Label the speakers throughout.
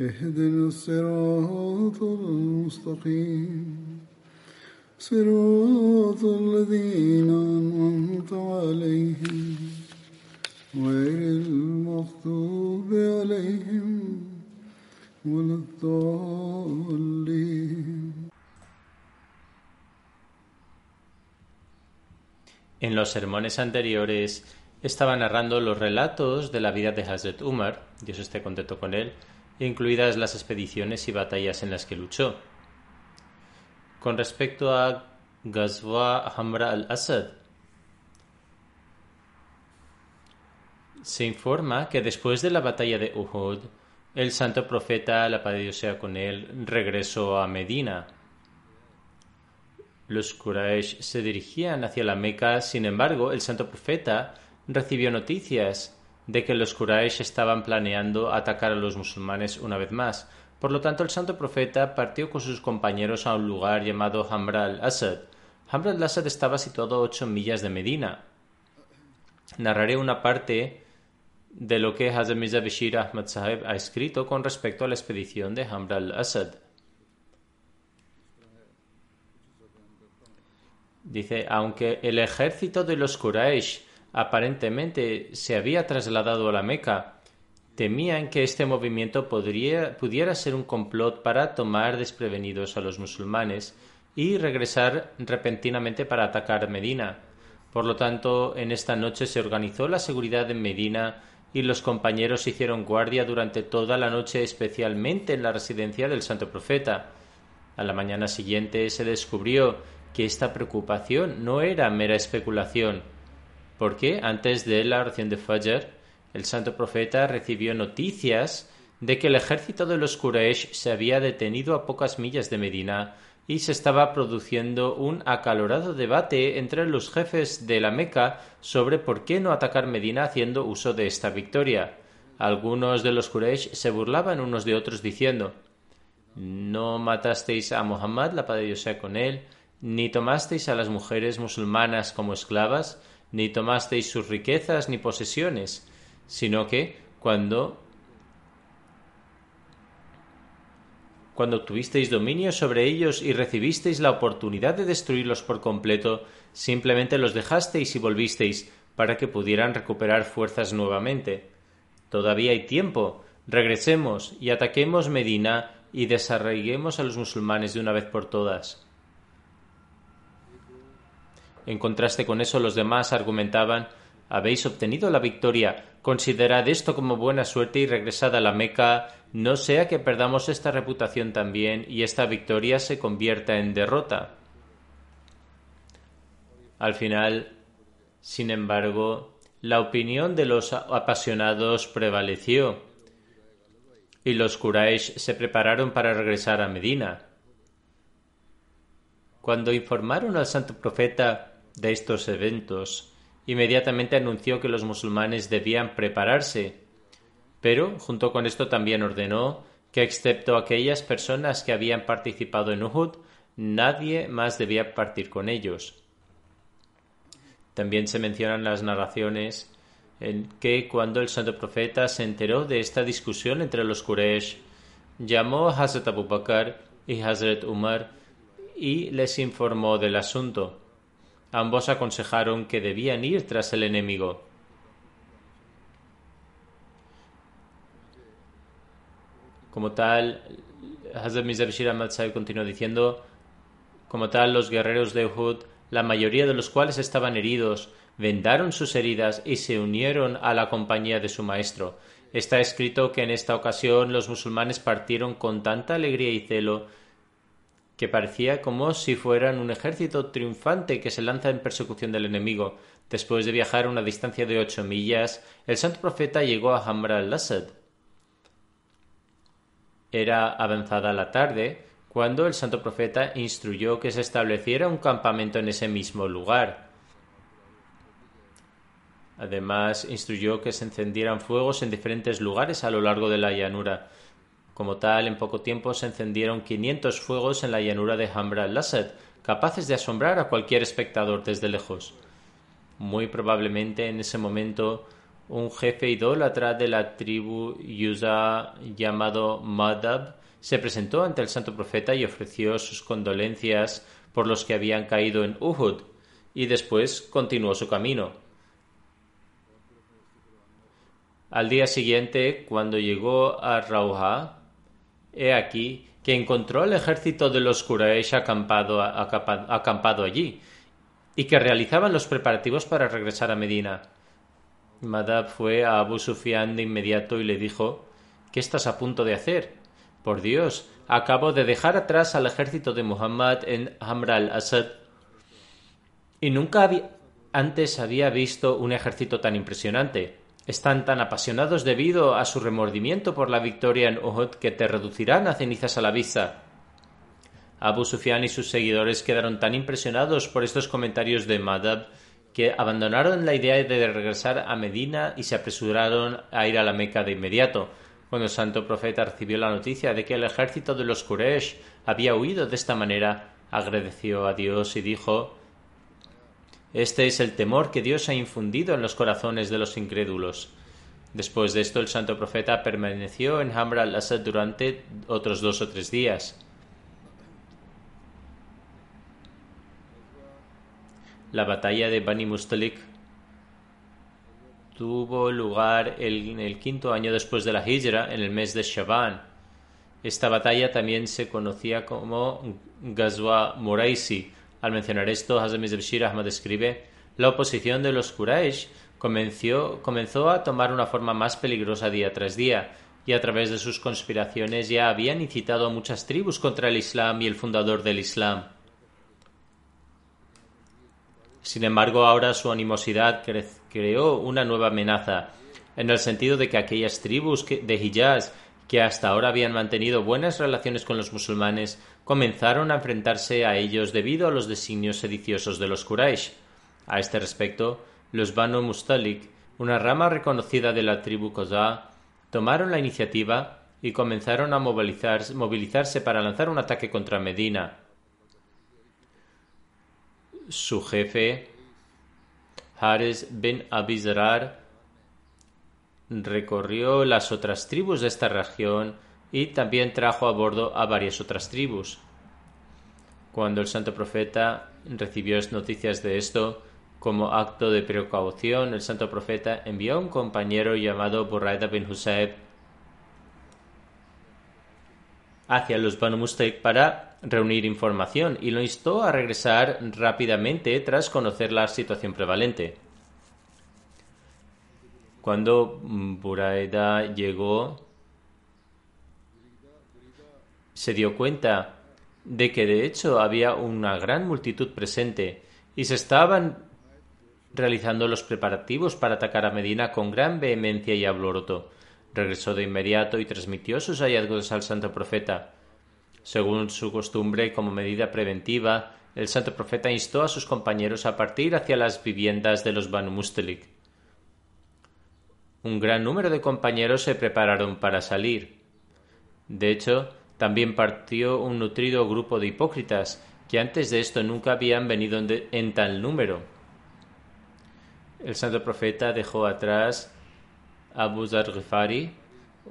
Speaker 1: اهدنا الصراط المستقيم صراط الذين أنعمت عليهم غير المغضوب عليهم ولا الضالين
Speaker 2: En los sermones anteriores estaba narrando los relatos de la vida de Hazrat Umar, Dios esté contento con él, incluidas las expediciones y batallas en las que luchó. Con respecto a Ghazwa Hamra al-Assad, se informa que después de la batalla de Uhud, el santo profeta, la paz sea con él, regresó a Medina. Los Quraysh se dirigían hacia la Meca, sin embargo, el santo profeta recibió noticias de que los Quraysh estaban planeando atacar a los musulmanes una vez más. Por lo tanto, el santo profeta partió con sus compañeros a un lugar llamado Hamra al-Asad. Hamra al-Asad estaba situado a ocho millas de Medina. Narraré una parte de lo que Hazrat Mirza Ahmad Sahib ha escrito con respecto a la expedición de Hamra al-Asad. Dice, aunque el ejército de los Quraysh aparentemente se había trasladado a la Meca, temían que este movimiento podría, pudiera ser un complot para tomar desprevenidos a los musulmanes y regresar repentinamente para atacar Medina. Por lo tanto, en esta noche se organizó la seguridad en Medina y los compañeros hicieron guardia durante toda la noche, especialmente en la residencia del Santo Profeta. A la mañana siguiente se descubrió que esta preocupación no era mera especulación, porque antes de la oración de Fajr, el santo profeta recibió noticias de que el ejército de los Quraysh se había detenido a pocas millas de Medina y se estaba produciendo un acalorado debate entre los jefes de la Meca sobre por qué no atacar Medina haciendo uso de esta victoria. Algunos de los Quraysh se burlaban unos de otros diciendo No matasteis a Muhammad, la paz de Dios sea con él, ni tomasteis a las mujeres musulmanas como esclavas, ni tomasteis sus riquezas ni posesiones, sino que cuando cuando tuvisteis dominio sobre ellos y recibisteis la oportunidad de destruirlos por completo, simplemente los dejasteis y volvisteis para que pudieran recuperar fuerzas nuevamente. Todavía hay tiempo. Regresemos y ataquemos Medina y desarraiguemos a los musulmanes de una vez por todas. En contraste con eso, los demás argumentaban Habéis obtenido la victoria. Considerad esto como buena suerte y regresad a la Meca, no sea que perdamos esta reputación también y esta victoria se convierta en derrota. Al final, sin embargo, la opinión de los apasionados prevaleció y los Quraysh se prepararon para regresar a Medina. Cuando informaron al santo profeta de estos eventos, inmediatamente anunció que los musulmanes debían prepararse, pero junto con esto también ordenó que excepto aquellas personas que habían participado en Uhud, nadie más debía partir con ellos. También se mencionan las narraciones en que cuando el santo profeta se enteró de esta discusión entre los Quraysh, llamó a Hazrat Abu Bakr y Hazrat Umar y les informó del asunto. Ambos aconsejaron que debían ir tras el enemigo. Como tal, Hazrat Mirza continuó diciendo, como tal, los guerreros de Uhud, la mayoría de los cuales estaban heridos, vendaron sus heridas y se unieron a la compañía de su maestro. Está escrito que en esta ocasión los musulmanes partieron con tanta alegría y celo que parecía como si fueran un ejército triunfante que se lanza en persecución del enemigo. Después de viajar una distancia de ocho millas, el santo profeta llegó a Hamra al-Asad. Era avanzada la tarde cuando el santo profeta instruyó que se estableciera un campamento en ese mismo lugar. Además, instruyó que se encendieran fuegos en diferentes lugares a lo largo de la llanura. Como tal, en poco tiempo se encendieron 500 fuegos en la llanura de Hamra al-Assad, capaces de asombrar a cualquier espectador desde lejos. Muy probablemente en ese momento un jefe idólatra de la tribu Yuza llamado Madab se presentó ante el santo profeta y ofreció sus condolencias por los que habían caído en Uhud, y después continuó su camino. Al día siguiente, cuando llegó a Rauha, he aquí que encontró al ejército de los Quraysh acampado, acampado allí y que realizaban los preparativos para regresar a Medina. Madab fue a Abu Sufyan de inmediato y le dijo ¿Qué estás a punto de hacer? Por Dios, acabo de dejar atrás al ejército de Muhammad en Hamra al-Asad y nunca antes había visto un ejército tan impresionante. Están tan apasionados debido a su remordimiento por la victoria en Uhud que te reducirán a cenizas a la vista. Abu Sufyan y sus seguidores quedaron tan impresionados por estos comentarios de Madab que abandonaron la idea de regresar a Medina y se apresuraron a ir a la Meca de inmediato. Cuando el santo profeta recibió la noticia de que el ejército de los Quraysh había huido de esta manera, agradeció a Dios y dijo este es el temor que Dios ha infundido en los corazones de los incrédulos. Después de esto, el santo profeta permaneció en Hamra al-Asad durante otros dos o tres días. La batalla de Bani Mustalik tuvo lugar en el quinto año después de la Hijra, en el mes de Shaban. Esta batalla también se conocía como Ghazwa Muraisi, al mencionar esto, Hazem Bashir Ahmad escribe, la oposición de los Quraysh comenzó, comenzó a tomar una forma más peligrosa día tras día, y a través de sus conspiraciones ya habían incitado a muchas tribus contra el Islam y el fundador del Islam. Sin embargo, ahora su animosidad creó una nueva amenaza, en el sentido de que aquellas tribus de Hijaz que hasta ahora habían mantenido buenas relaciones con los musulmanes, comenzaron a enfrentarse a ellos debido a los designios sediciosos de los Quraysh. A este respecto, los Banu Mustalik, una rama reconocida de la tribu Qazá, tomaron la iniciativa y comenzaron a movilizarse para lanzar un ataque contra Medina. Su jefe, Haris bin Abizarar, recorrió las otras tribus de esta región y también trajo a bordo a varias otras tribus. Cuando el santo profeta recibió noticias de esto, como acto de precaución, el santo profeta envió a un compañero llamado Buraida bin Husayb hacia los Banu Mustaq para reunir información y lo instó a regresar rápidamente tras conocer la situación prevalente. Cuando Buraida llegó, se dio cuenta de que de hecho había una gran multitud presente y se estaban realizando los preparativos para atacar a Medina con gran vehemencia y abloroto. Regresó de inmediato y transmitió sus hallazgos al santo profeta. Según su costumbre, como medida preventiva, el santo profeta instó a sus compañeros a partir hacia las viviendas de los Banu Mustelik. Un gran número de compañeros se prepararon para salir. De hecho, también partió un nutrido grupo de hipócritas que antes de esto nunca habían venido en, tal número. El santo profeta dejó atrás a Abu Ghifari,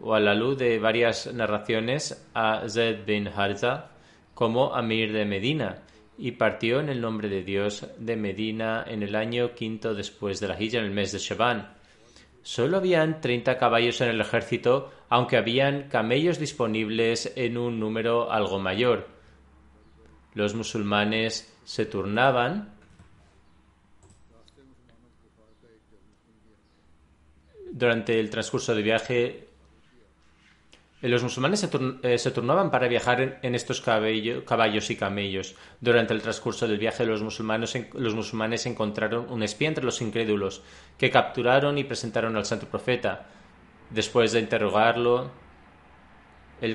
Speaker 2: o a la luz de varias narraciones a Zed bin Harza como Amir de Medina, y partió en el nombre de Dios de Medina en el año quinto después de la Hijra, en el mes de Shaban. Solo habían 30 caballos en el ejército, aunque habían camellos disponibles en un número algo mayor. Los musulmanes se turnaban durante el transcurso del viaje los musulmanes se, eh, turnaban para viajar en, estos caballos y camellos. Durante el transcurso del viaje, los musulmanes, los musulmanes encontraron un espía entre los incrédulos, que capturaron y presentaron al santo profeta. Después de interrogarlo,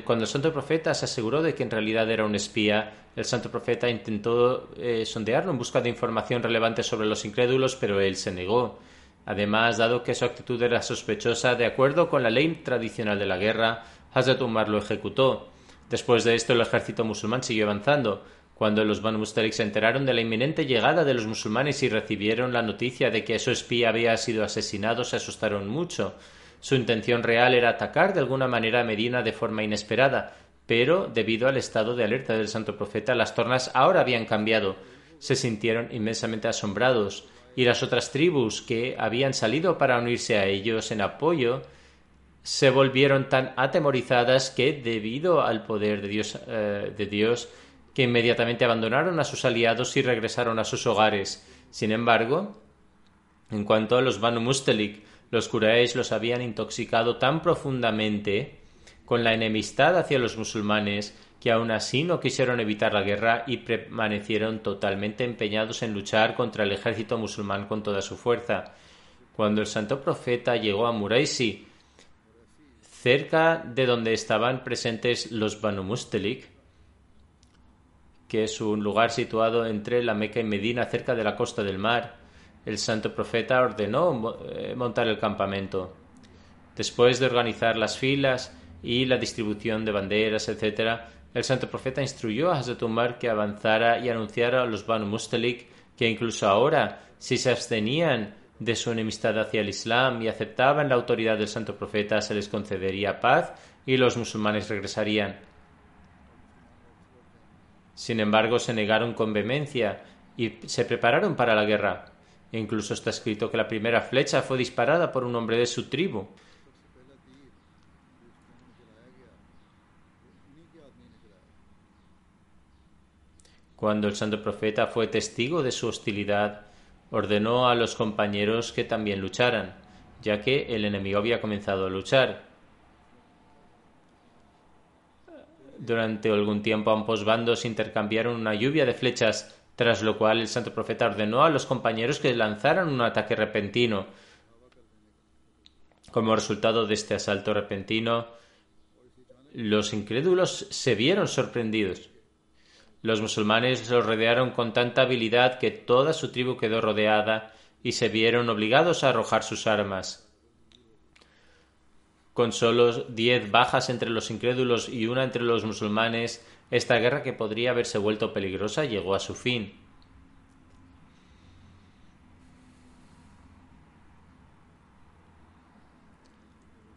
Speaker 2: cuando el santo profeta se aseguró de que en realidad era un espía, el santo profeta intentó eh, sondearlo en busca de información relevante sobre los incrédulos, pero él se negó. Además, dado que su actitud era sospechosa, de acuerdo con la ley tradicional de la guerra, Hazrat Umar lo ejecutó. Después de esto, el ejército musulmán siguió avanzando. Cuando los Banu Mustalik se enteraron de la inminente llegada de los musulmanes y recibieron la noticia de que su espía había sido asesinado, se asustaron mucho. Su intención real era atacar de alguna manera a Medina de forma inesperada, pero debido al estado de alerta del santo profeta, las tornas ahora habían cambiado. Se sintieron inmensamente asombrados, y las otras tribus que habían salido para unirse a ellos en apoyo se volvieron tan atemorizadas que, debido al poder de Dios, eh, de Dios, que inmediatamente abandonaron a sus aliados y regresaron a sus hogares. Sin embargo, en cuanto a los Banu Mustelik, los Quraysh los habían intoxicado tan profundamente con la enemistad hacia los musulmanes que aún así no quisieron evitar la guerra y permanecieron totalmente empeñados en luchar contra el ejército musulmán con toda su fuerza. Cuando el santo profeta llegó a Muraisi, cerca de donde estaban presentes los Banu Mustelik, que es un lugar situado entre la Meca y Medina, cerca de la costa del mar. El santo profeta ordenó eh, montar el campamento. Después de organizar las filas y la distribución de banderas, etc., el santo profeta instruyó a Hazrat Umar que avanzara y anunciara a los Banu Mustelik que incluso ahora, si se abstenían de su enemistad hacia el Islam y aceptaban la autoridad del santo profeta, se les concedería paz y los musulmanes regresarían. Sin embargo, se negaron con vehemencia y se prepararon para la guerra. E incluso está escrito que la primera flecha fue disparada por un hombre de su tribu. Cuando el santo profeta fue testigo de su hostilidad, ordenó a los compañeros que también lucharan, ya que el enemigo había comenzado a luchar. Durante algún tiempo ambos bandos intercambiaron una lluvia de flechas, tras lo cual el santo profeta ordenó a los compañeros que lanzaran un ataque repentino. Como resultado de este asalto repentino, los incrédulos se vieron sorprendidos. Los musulmanes los rodearon con tanta habilidad que toda su tribu quedó rodeada y se vieron obligados a arrojar sus armas. Con solo diez bajas entre los incrédulos y una entre los musulmanes, esta guerra que podría haberse vuelto peligrosa llegó a su fin.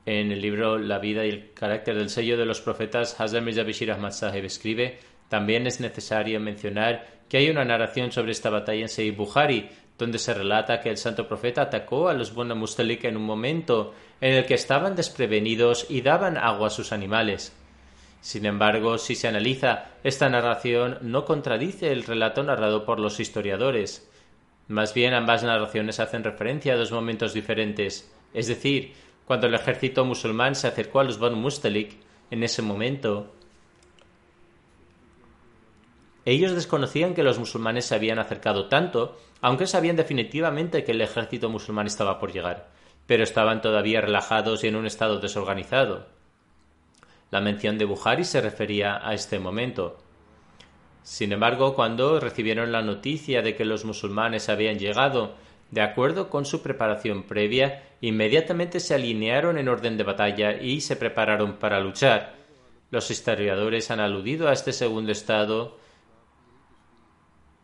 Speaker 2: En el libro La vida y el carácter del sello de los profetas, Hazrat Mirza Bashir Ahmad Sahib escribe también es necesario mencionar que hay una narración sobre esta batalla en Sahih Bukhari, donde se relata que el santo profeta atacó a los Banu Mustalik en un momento en el que estaban desprevenidos y daban agua a sus animales. Sin embargo, si se analiza, esta narración no contradice el relato narrado por los historiadores. Más bien ambas narraciones hacen referencia a dos momentos diferentes, es decir, cuando el ejército musulmán se acercó a los Banu Mustalik, en ese momento ellos desconocían que los musulmanes se habían acercado tanto, aunque sabían definitivamente que el ejército musulmán estaba por llegar, pero estaban todavía relajados y en un estado desorganizado. La mención de Buhari se refería a este momento. Sin embargo, cuando recibieron la noticia de que los musulmanes habían llegado, de acuerdo con su preparación previa, inmediatamente se alinearon en orden de batalla y se prepararon para luchar. Los historiadores han aludido a este segundo estado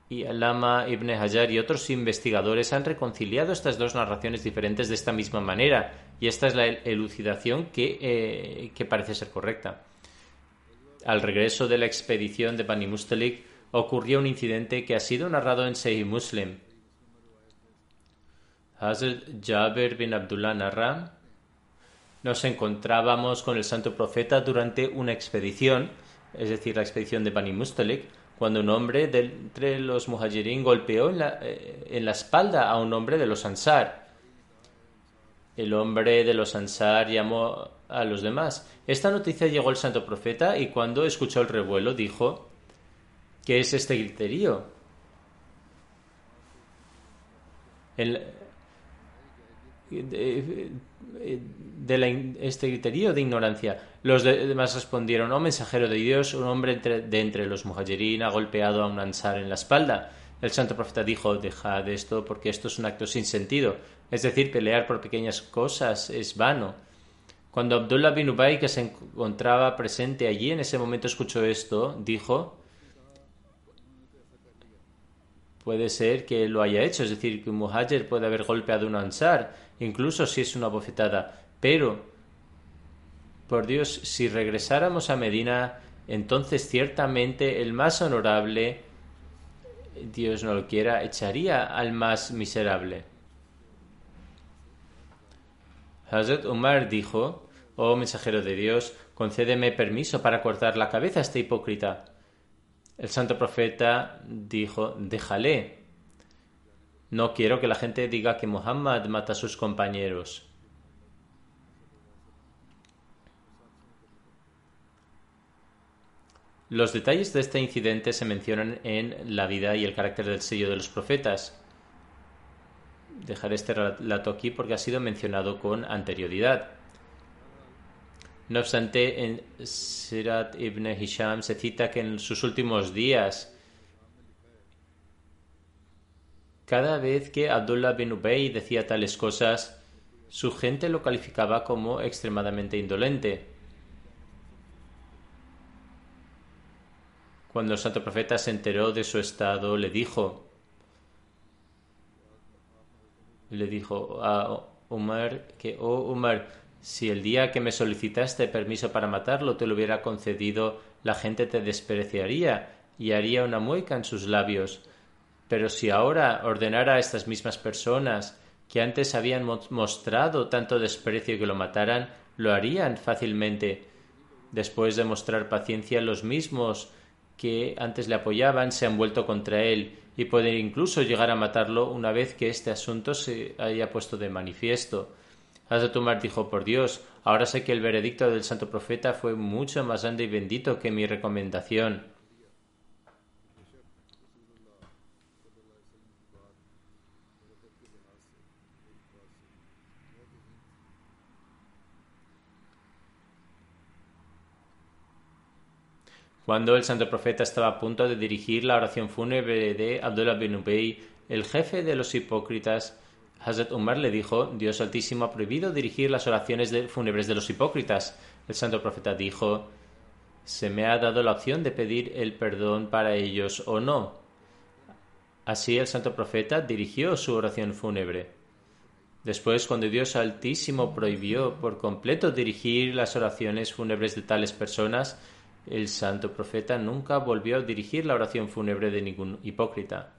Speaker 2: y Alama Ibn Hajar y otros investigadores han reconciliado estas dos narraciones diferentes de esta misma manera, y esta es la elucidación que, eh, que parece ser correcta. Al regreso de la expedición de Bani Mustalik ocurrió un incidente que ha sido narrado en Sahih Muslim. Hazrat Jaber bin Abdullah narra, nos encontrábamos con el santo profeta durante una expedición, es decir, la expedición de Bani Mustalik, cuando un hombre de entre los muhajirin golpeó en la, eh, en la espalda a un hombre de los ansar. El hombre de los ansar llamó a los demás. Esta noticia llegó al santo profeta y cuando escuchó el revuelo dijo, ¿qué es este griterío? El, de, de este criterio de ignorancia. Los demás respondieron, oh mensajero de Dios, un hombre de entre los muhajirin ha golpeado a un ansar en la espalda. El santo profeta dijo, dejad esto porque esto es un acto sin sentido. Es decir, pelear por pequeñas cosas es vano. Cuando Abdullah bin Ubay, que se encontraba presente allí en ese momento, escuchó esto, dijo, puede ser que lo haya hecho, es decir, que un muhajir puede haber golpeado a un ansar incluso si es una bofetada. Pero, por Dios, si regresáramos a Medina, entonces ciertamente el más honorable, Dios no lo quiera, echaría al más miserable. Hazrat Umar dijo, Oh mensajero de Dios, concédeme permiso para cortar la cabeza a este hipócrita. El santo profeta dijo, déjale, no quiero que la gente diga que Muhammad mata a sus compañeros. Los detalles de este incidente se mencionan en la vida y el carácter del sello de los profetas. Dejaré este relato aquí porque ha sido mencionado con anterioridad. No obstante, en Sirat ibn Hisham se cita que en sus últimos días Cada vez que Abdullah bin Ubay decía tales cosas, su gente lo calificaba como extremadamente indolente. Cuando el santo profeta se enteró de su estado, le dijo, le dijo a Umar que, oh Umar, si el día que me solicitaste permiso para matarlo te lo hubiera concedido, la gente te despreciaría y haría una mueca en sus labios. Pero si ahora ordenara a estas mismas personas que antes habían mostrado tanto desprecio que lo mataran, lo harían fácilmente. Después de mostrar paciencia, los mismos que antes le apoyaban se han vuelto contra él y pueden incluso llegar a matarlo una vez que este asunto se haya puesto de manifiesto. Hazrat dijo, por Dios, ahora sé que el veredicto del santo profeta fue mucho más grande y bendito que mi recomendación. Cuando el santo profeta estaba a punto de dirigir la oración fúnebre de Abdullah bin Ubay, el jefe de los hipócritas, Hazrat Umar le dijo, Dios Altísimo ha prohibido dirigir las oraciones fúnebres de los hipócritas. El santo profeta dijo, se me ha dado la opción de pedir el perdón para ellos o no. Así el santo profeta dirigió su oración fúnebre. Después, cuando Dios Altísimo prohibió por completo dirigir las oraciones fúnebres de tales personas, el santo profeta nunca volvió a dirigir la oración fúnebre de ningún hipócrita.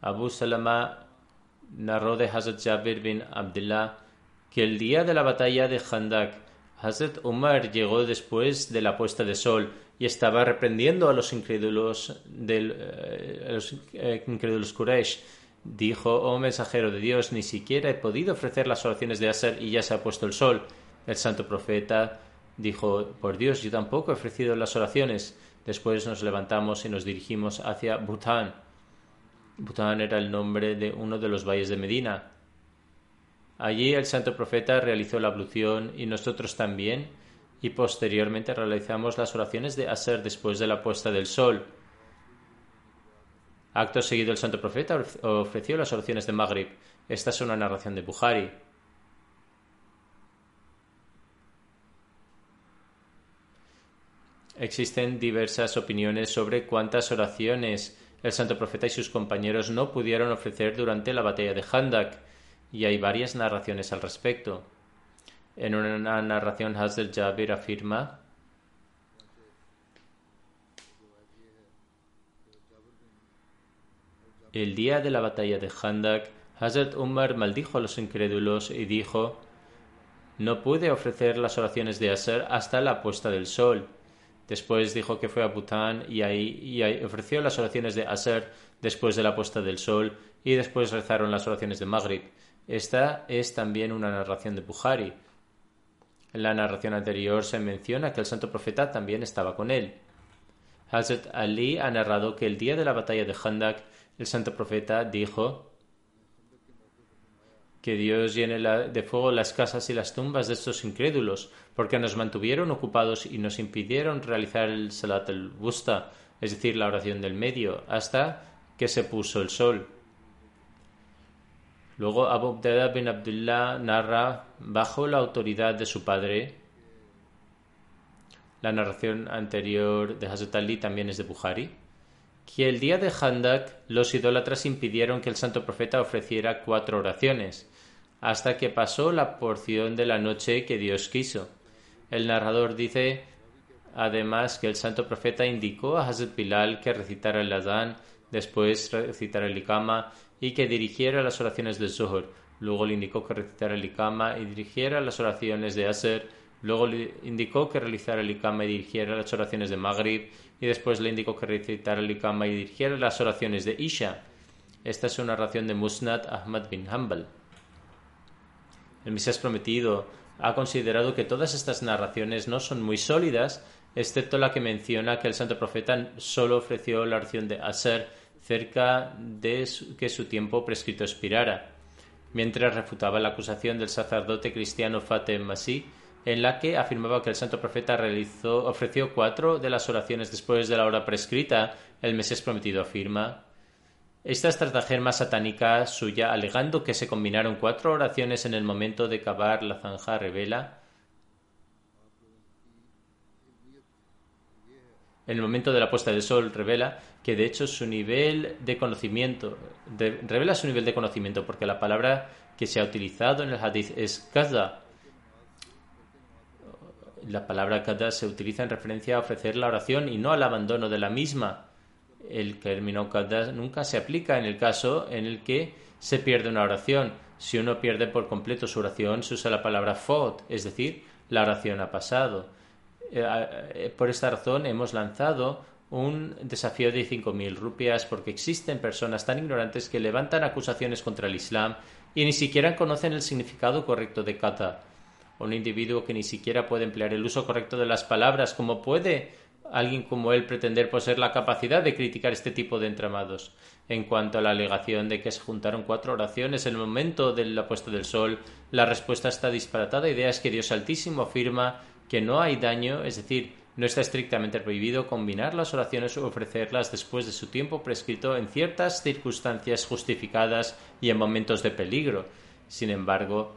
Speaker 2: Abu Salama narró de Hazrat Jabir bin Abdullah que el día de la batalla de Khandak, Hazrat Umar llegó después de la puesta de sol y estaba reprendiendo a los incrédulos, del, eh, los, eh, incrédulos Quraysh. Dijo, oh mensajero de Dios, ni siquiera he podido ofrecer las oraciones de Asr y ya se ha puesto el sol. El santo profeta dijo, por Dios, yo tampoco he ofrecido las oraciones. Después nos levantamos y nos dirigimos hacia Bután. Bután era el nombre de uno de los valles de Medina. Allí el santo profeta realizó la ablución y nosotros también, y posteriormente realizamos las oraciones de Aser después de la puesta del sol. Acto seguido el santo profeta ofreció las oraciones de Maghrib. Esta es una narración de Bukhari. Existen diversas opiniones sobre cuántas oraciones el santo profeta y sus compañeros no pudieron ofrecer durante la batalla de Handak, y hay varias narraciones al respecto. En una narración, Hazrat Jabir afirma El día de la batalla de Handak, Hazrat Umar maldijo a los incrédulos y dijo: No pude ofrecer las oraciones de Aser hasta la puesta del sol. Después dijo que fue a Bután y ahí, ofreció las oraciones de Aser después de la puesta del sol y después rezaron las oraciones de Maghrib. Esta es también una narración de Bukhari. En la narración anterior se menciona que el santo profeta también estaba con él. Hazrat Ali ha narrado que el día de la batalla de Handak, el santo profeta dijo que Dios llene de fuego las casas y las tumbas de estos incrédulos, porque nos mantuvieron ocupados y nos impidieron realizar el Salat al-Wusta, es decir, la oración del medio, hasta que se puso el sol. Luego Abu Abdallah bin Abdullah narra, bajo la autoridad de su padre, la narración anterior de Hazrat Ali también es de Bukhari, que el día de Handak los idólatras impidieron que el santo profeta ofreciera cuatro oraciones, hasta que pasó la porción de la noche que Dios quiso. El narrador dice además que el santo profeta indicó a Hazrat Bilal que recitara el Adán, después recitara el Ikama y que dirigiera las oraciones de Zuhur. Luego le indicó que recitara el Ikama y dirigiera las oraciones de Aser. Luego le indicó que realizara el Ikama y dirigiera las oraciones de Maghrib. Y después le indicó que recitara el Ikama y dirigiera las oraciones de Isha. Esta es una narración de Musnad Ahmad bin Hanbal. El Mesías prometido ha considerado que todas estas narraciones no son muy sólidas, excepto la que menciona que el santo profeta solo ofreció la oración de Aser cerca de que su tiempo prescrito expirara, mientras refutaba la acusación del sacerdote cristiano Fatem Masih, en la que afirmaba que el santo profeta realizó, ofreció cuatro de las oraciones después de la hora prescrita, el Mesías prometido afirma. Esta estratagema satánica suya, alegando que se combinaron cuatro oraciones en el momento de cavar la zanja, revela en el momento de la puesta del sol revela que de hecho su nivel de conocimiento, revela su nivel de conocimiento, porque la palabra que se ha utilizado en el hadith es kada. La palabra kada se utiliza en referencia a ofrecer la oración y no al abandono de la misma. El término kada nunca se aplica en el caso en el que se pierde una oración. Si uno pierde por completo su oración, se usa la palabra fot, es decir, la oración ha pasado. Eh, eh, por esta razón hemos lanzado un desafío de 5.000 rupias porque existen personas tan ignorantes que levantan acusaciones contra el Islam y ni siquiera conocen el significado correcto de kata. Un individuo que ni siquiera puede emplear el uso correcto de las palabras, ¿cómo puede alguien como él pretender poseer la capacidad de criticar este tipo de entramados? En cuanto a la alegación de que se juntaron cuatro oraciones en el momento de la puesta del sol, la respuesta está disparatada. Idea es que Dios Altísimo afirma que no hay daño, es decir, no está estrictamente prohibido combinar las oraciones o ofrecerlas después de su tiempo prescrito en ciertas circunstancias justificadas y en momentos de peligro. Sin embargo,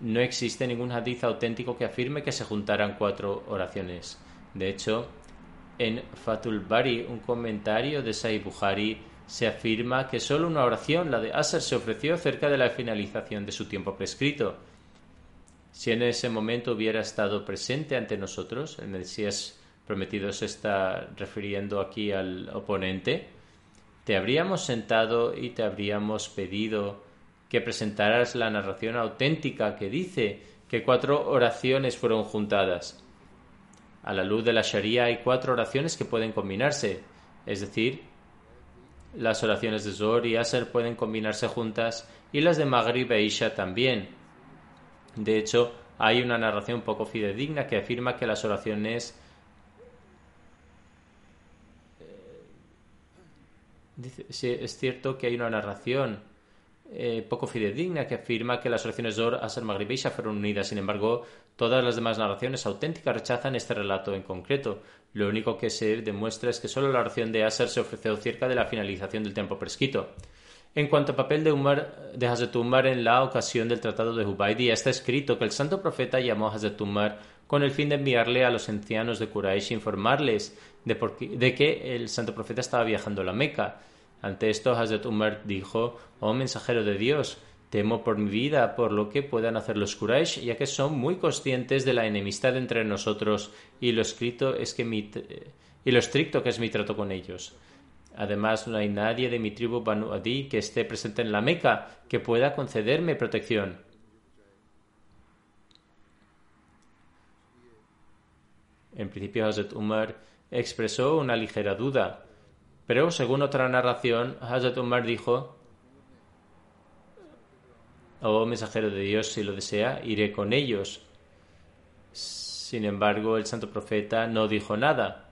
Speaker 2: no existe ningún hadith auténtico que afirme que se juntaran cuatro oraciones. De hecho, en Fatul Bari, un comentario de Sahih Bukhari, se afirma que solo una oración, la de Asr, se ofreció cerca de la finalización de su tiempo prescrito. Si en ese momento hubiera estado presente ante nosotros, el Mesías prometido se está refiriendo aquí al oponente, te habríamos sentado y te habríamos pedido que presentaras la narración auténtica que dice que cuatro oraciones fueron juntadas. A la luz de la Sharia hay cuatro oraciones que pueden combinarse, es decir, las oraciones de Zohar y Asr pueden combinarse juntas y las de Maghrib e Isha también. De hecho, hay una narración poco fidedigna que afirma que las oraciones Dice, es cierto que hay una narración eh, poco fidedigna que afirma que las oraciones Asr, Maghrib y fueron unidas. Sin embargo, todas las demás narraciones auténticas rechazan este relato en concreto. Lo único que se demuestra es que solo la oración de Asr se ofreció cerca de la finalización del tiempo prescrito. En cuanto al papel de, Umar, de Hazrat Umar en la ocasión del Tratado de Hubaydi, está escrito que el santo profeta llamó a Hazrat Umar con el fin de enviarle a los ancianos de Quraysh e informarles de, que el santo profeta estaba viajando a la Meca. Ante esto, Hazrat Umar dijo: Oh mensajero de Dios, temo por mi vida por lo que puedan hacer los Quraysh, ya que son muy conscientes de la enemistad entre nosotros y lo escrito es que mi, y lo estricto que es mi trato con ellos. Además, no hay nadie de mi tribu Banu Adi que esté presente en la Meca que pueda concederme protección. En principio, Hazrat Umar expresó una ligera duda, pero según otra narración, Hazrat Umar dijo: Oh mensajero de Dios, si lo desea, iré con ellos. Sin embargo, el santo profeta no dijo nada.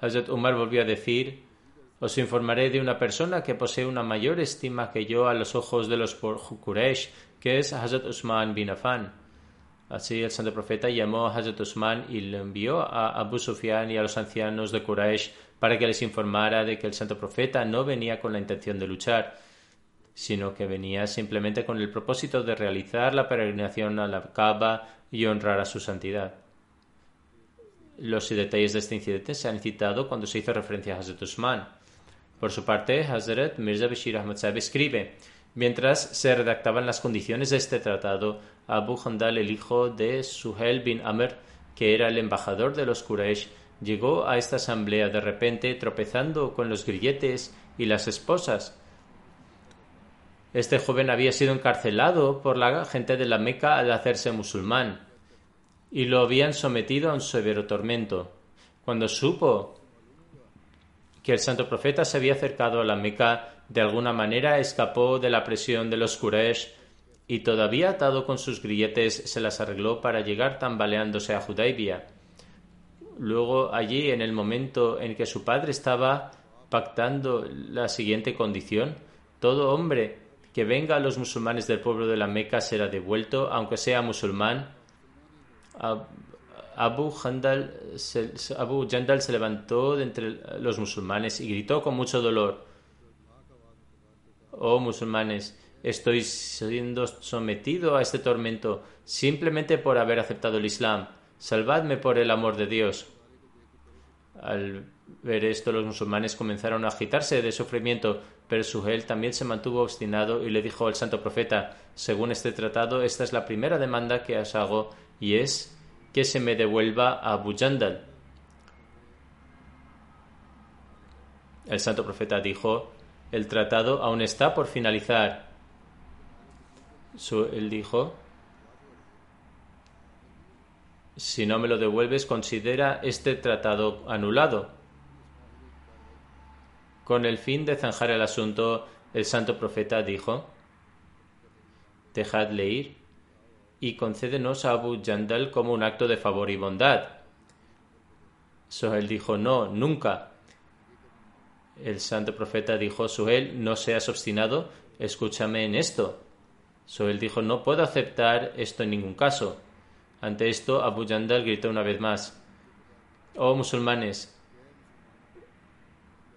Speaker 2: Hazrat Umar volvió a decir, os informaré de una persona que posee una mayor estima que yo a los ojos de los Quraysh, que es Hazrat Usman bin Affan. Así el santo profeta llamó a Hazrat Usman y le envió a Abu Sufyan y a los ancianos de Quraysh para que les informara de que el santo profeta no venía con la intención de luchar, sino que venía simplemente con el propósito de realizar la peregrinación a la Kaaba y honrar a su santidad. Los detalles de este incidente se han citado cuando se hizo referencia a Hazrat Usman. Por su parte, Hazrat Mirza Bashir Ahmad escribe: Mientras se redactaban las condiciones de este tratado, Abu Handal, el hijo de Suhel bin Amr, que era el embajador de los Quraysh, llegó a esta asamblea de repente tropezando con los grilletes y las esposas. Este joven había sido encarcelado por la gente de la Meca al hacerse musulmán y lo habían sometido a un severo tormento. Cuando supo que el santo profeta se había acercado a la Meca, de alguna manera escapó de la presión de los Quraysh y todavía atado con sus grilletes se las arregló para llegar tambaleándose a Judaibia. Luego allí, en el momento en que su padre estaba pactando la siguiente condición, todo hombre que venga a los musulmanes del pueblo de la Meca será devuelto, aunque sea musulmán, Abu Jandal se, Abu Jandal se levantó de entre los musulmanes y gritó con mucho dolor: Oh musulmanes, estoy siendo sometido a este tormento simplemente por haber aceptado el Islam. Salvadme por el amor de Dios. Al ver esto, los musulmanes comenzaron a agitarse de sufrimiento, pero Suhel también se mantuvo obstinado y le dijo al santo profeta: Según este tratado, esta es la primera demanda que os hago y es que se me devuelva a Abu Jandal. El santo profeta dijo, el tratado aún está por finalizar. él dijo, si no me lo devuelves, considera este tratado anulado. Con el fin de zanjar el asunto, el santo profeta dijo, dejadle ir y concédenos a Abu Jandal como un acto de favor y bondad. Sohel dijo, no, nunca. El santo profeta dijo, Sohel, no seas obstinado, escúchame en esto. Sohel dijo, no puedo aceptar esto en ningún caso. Ante esto, Abu Jandal gritó una vez más, Oh musulmanes,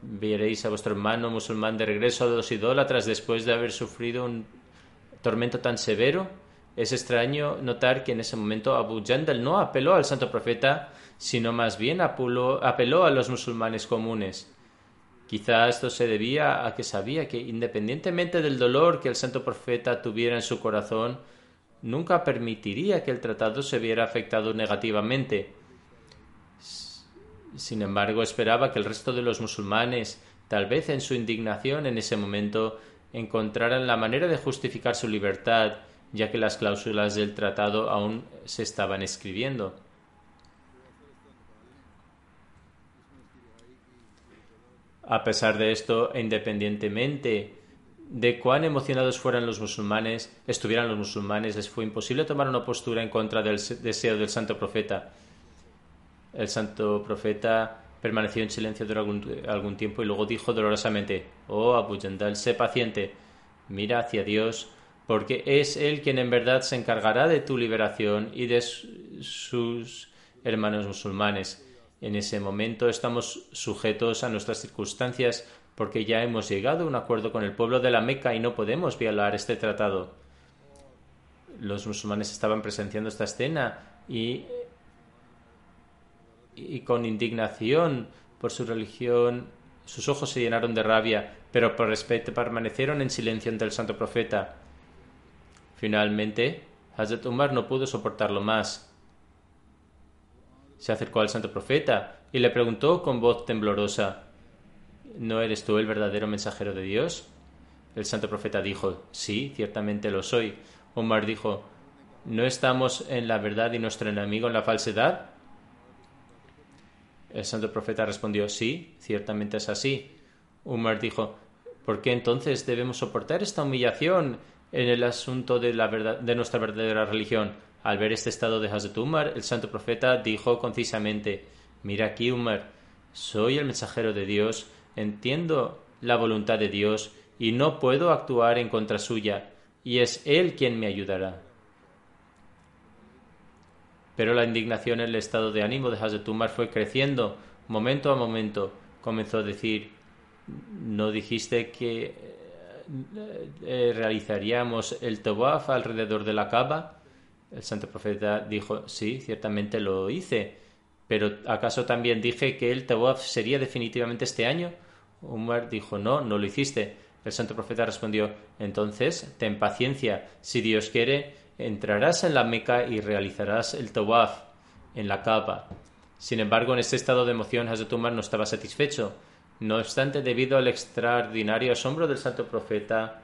Speaker 2: veréis a vuestro hermano musulmán de regreso a los idólatras después de haber sufrido un tormento tan severo. Es extraño notar que en ese momento Abu Jandal no apeló al santo profeta, sino más bien apeló a los musulmanes comunes. Quizá esto se debía a que sabía que independientemente del dolor que el santo profeta tuviera en su corazón, nunca permitiría que el tratado se viera afectado negativamente. Sin embargo, esperaba que el resto de los musulmanes, tal vez en su indignación en ese momento, encontraran la manera de justificar su libertad ya que las cláusulas del tratado aún se estaban escribiendo. A pesar de esto, independientemente de cuán emocionados fueran los musulmanes, estuvieran los musulmanes, les fue imposible tomar una postura en contra del deseo del santo profeta. El santo profeta permaneció en silencio durante algún, tiempo y luego dijo dolorosamente: Oh Abu Jandal, sé paciente, mira hacia Dios porque es Él quien en verdad se encargará de tu liberación y de sus hermanos musulmanes. En ese momento estamos sujetos a nuestras circunstancias porque ya hemos llegado a un acuerdo con el pueblo de la Meca y no podemos violar este tratado. Los musulmanes estaban presenciando esta escena y, y con indignación por su religión sus ojos se llenaron de rabia, pero por respeto permanecieron en silencio ante el santo profeta. Finalmente, Hazrat Umar no pudo soportarlo más. Se acercó al santo profeta y le preguntó con voz temblorosa, ¿No eres tú el verdadero mensajero de Dios? El santo profeta dijo, Sí, ciertamente lo soy. Omar dijo, ¿No estamos en la verdad y nuestro enemigo en la falsedad? El santo profeta respondió, Sí, ciertamente es así. Umar dijo, ¿por qué entonces debemos soportar esta humillación en el asunto de, la verdad, de nuestra verdadera religión? Al ver este estado de Hazrat Umar, el santo profeta dijo concisamente, Mira aquí, Umar, soy el mensajero de Dios, entiendo la voluntad de Dios y no puedo actuar en contra suya, y es Él quien me ayudará. Pero la indignación en el estado de ánimo de Hazrat Umar fue creciendo momento a momento. Comenzó a decir, ¿no dijiste que eh, realizaríamos el tawaf alrededor de la Kaaba? El santo profeta dijo, sí, ciertamente lo hice, pero ¿acaso también dije que el tawaf sería definitivamente este año? Umar dijo, no, no lo hiciste. El santo profeta respondió, entonces, ten paciencia, si Dios quiere, entrarás en la Meca y realizarás el tawaf en la Kaaba. Sin embargo, en este estado de emoción, Hazrat Umar no estaba satisfecho. No obstante, debido al extraordinario asombro del santo profeta,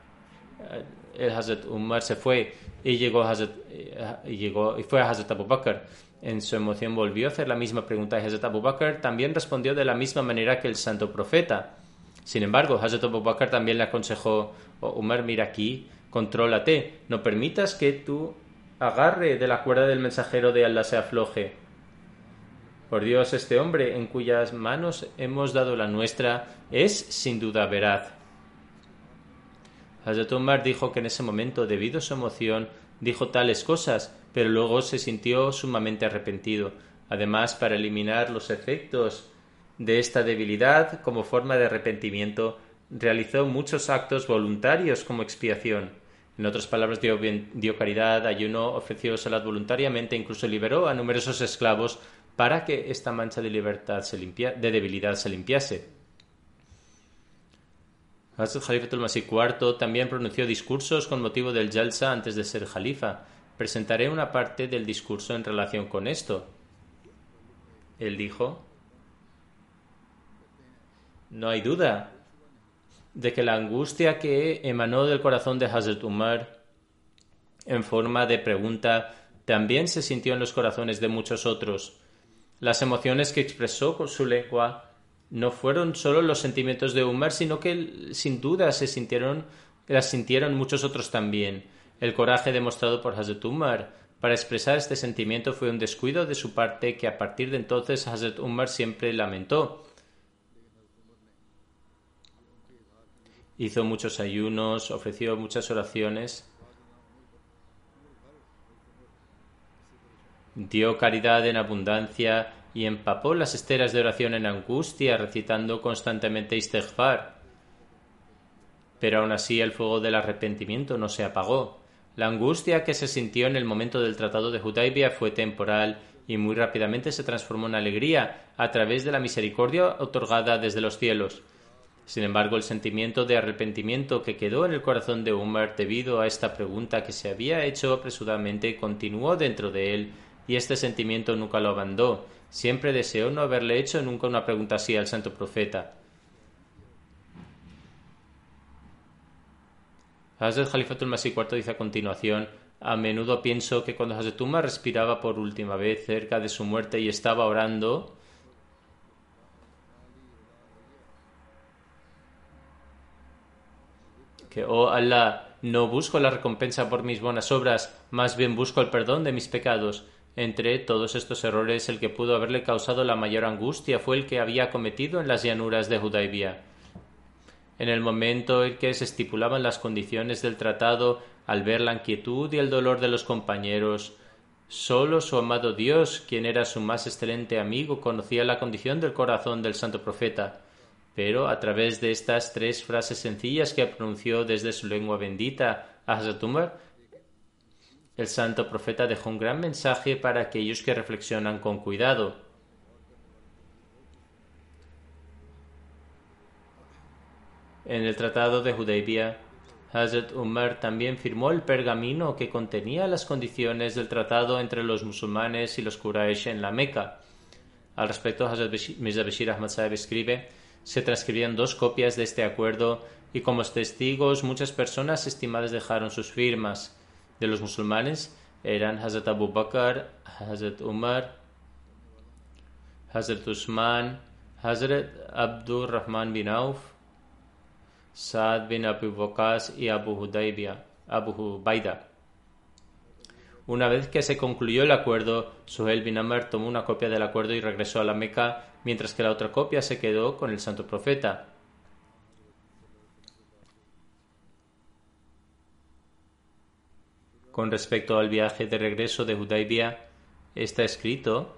Speaker 2: eh, el Hazrat Umar se fue y llegó, Hazrat, eh, y llegó y fue a Hazrat Abu Bakr. En su emoción volvió a hacer la misma pregunta y Hazrat Abu Bakr también respondió de la misma manera que el santo profeta. Sin embargo, Hazrat Abu Bakr también le aconsejó, oh, Umar, mira aquí, contrólate, no permitas que tu agarre de la cuerda del mensajero de Allah se afloje. Por Dios, este hombre en cuyas manos hemos dado la nuestra es sin duda veraz. Hazrat dijo que en ese momento, debido a su emoción, dijo tales cosas, pero luego se sintió sumamente arrepentido. Además, para eliminar los efectos de esta debilidad como forma de arrepentimiento, realizó muchos actos voluntarios como expiación. En otras palabras, dio, caridad, ayuno, ofreció salud voluntariamente, incluso liberó a numerosos esclavos para que esta mancha de libertad se de debilidad se limpiase. Hazrat Khalifatul Masih IV también pronunció discursos con motivo del Jalsa antes de ser Jalifa. Presentaré una parte del discurso en relación con esto. Él dijo: No hay duda de que la angustia que emanó del corazón de Hazrat Umar en forma de pregunta también se sintió en los corazones de muchos otros. Las emociones que expresó con su lengua no fueron solo los sentimientos de Umar, sino que sin duda se sintieron, las sintieron muchos otros también. El coraje demostrado por Hazrat Umar para expresar este sentimiento fue un descuido de su parte que a partir de entonces Hazrat Umar siempre lamentó. Hizo muchos ayunos, ofreció muchas oraciones, dio caridad en abundancia y empapó las esteras de oración en angustia, recitando constantemente istighfar. Pero aún así el fuego del arrepentimiento no se apagó. La angustia que se sintió en el momento del Tratado de Hudaybia fue temporal y muy rápidamente se transformó en alegría a través de la misericordia otorgada desde los cielos. Sin embargo, el sentimiento de arrepentimiento que quedó en el corazón de Umar debido a esta pregunta que se había hecho apresuradamente continuó dentro de él, y este sentimiento nunca lo abandonó. Siempre deseó no haberle hecho nunca una pregunta así al santo profeta. Hazrat Khalifatul Masih IV dice a continuación a menudo pienso que cuando Hazrat Umar respiraba por última vez cerca de su muerte y estaba orando, oh Allah, no busco la recompensa por mis buenas obras, más bien busco el perdón de mis pecados. Entre todos estos errores, el que pudo haberle causado la mayor angustia fue el que había cometido en las llanuras de Hudaybia. En el momento en que se estipulaban las condiciones del tratado, al ver la inquietud y el dolor de los compañeros, solo su amado Dios, quien era su más excelente amigo, conocía la condición del corazón del santo profeta pero a través de estas tres frases sencillas que pronunció desde su lengua bendita el santo profeta dejó un gran mensaje para aquellos que reflexionan con cuidado. En el Tratado de Hudaybiyah, Hazrat Umar también firmó el pergamino que contenía las condiciones del tratado entre los musulmanes y los Quraysh en la Meca. Al respecto, Hazrat Mirza Bashir Ahmad Saeb escribe, se transcribían dos copias de este acuerdo y como testigos muchas personas estimadas dejaron sus firmas. De los musulmanes eran Hazrat Abu Bakr, Hazrat Umar, Hazrat Usman, Hazrat Abdur Rahman bin Auf, Saad bin Abu Waqas y Abu Hudaybia, Abu. Una vez que se concluyó el acuerdo, Suhail bin Amr tomó una copia del acuerdo y regresó a la Meca, mientras que la otra copia se quedó con el santo profeta. Con respecto al viaje de regreso de Hudaybia, está escrito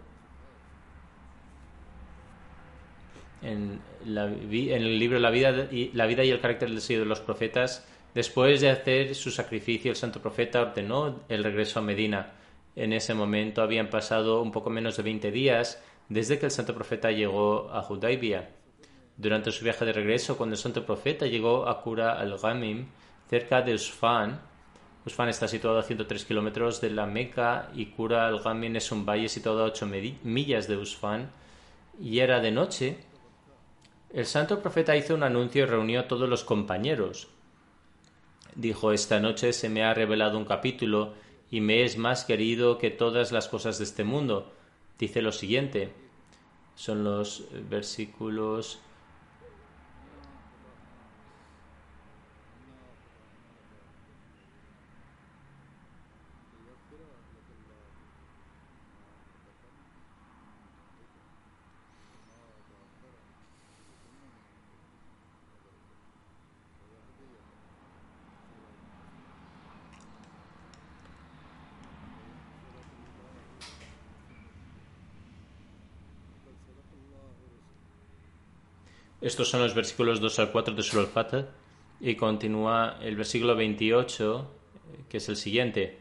Speaker 2: en, el libro la vida, y, la vida y el carácter del sello de los profetas, después de hacer su sacrificio, el santo profeta ordenó el regreso a Medina. En ese momento habían pasado un poco menos de 20 días desde que el santo profeta llegó a Hudaybia. Durante su viaje de regreso, cuando el santo profeta llegó a Kura al-Ghamim, cerca de Usfan, Usfan está situado a 103 kilómetros de la Meca y Kura al-Ghamim es un valle situado a 8 millas de Usfan, y era de noche el santo profeta hizo un anuncio y reunió a todos los compañeros. Dijo, esta noche se me ha revelado un capítulo y me es más querido que todas las cosas de este mundo. Dice lo siguiente. Son los versículos Estos son los versículos 2 al 4 de Surah al y continúa el versículo 28, que es el siguiente.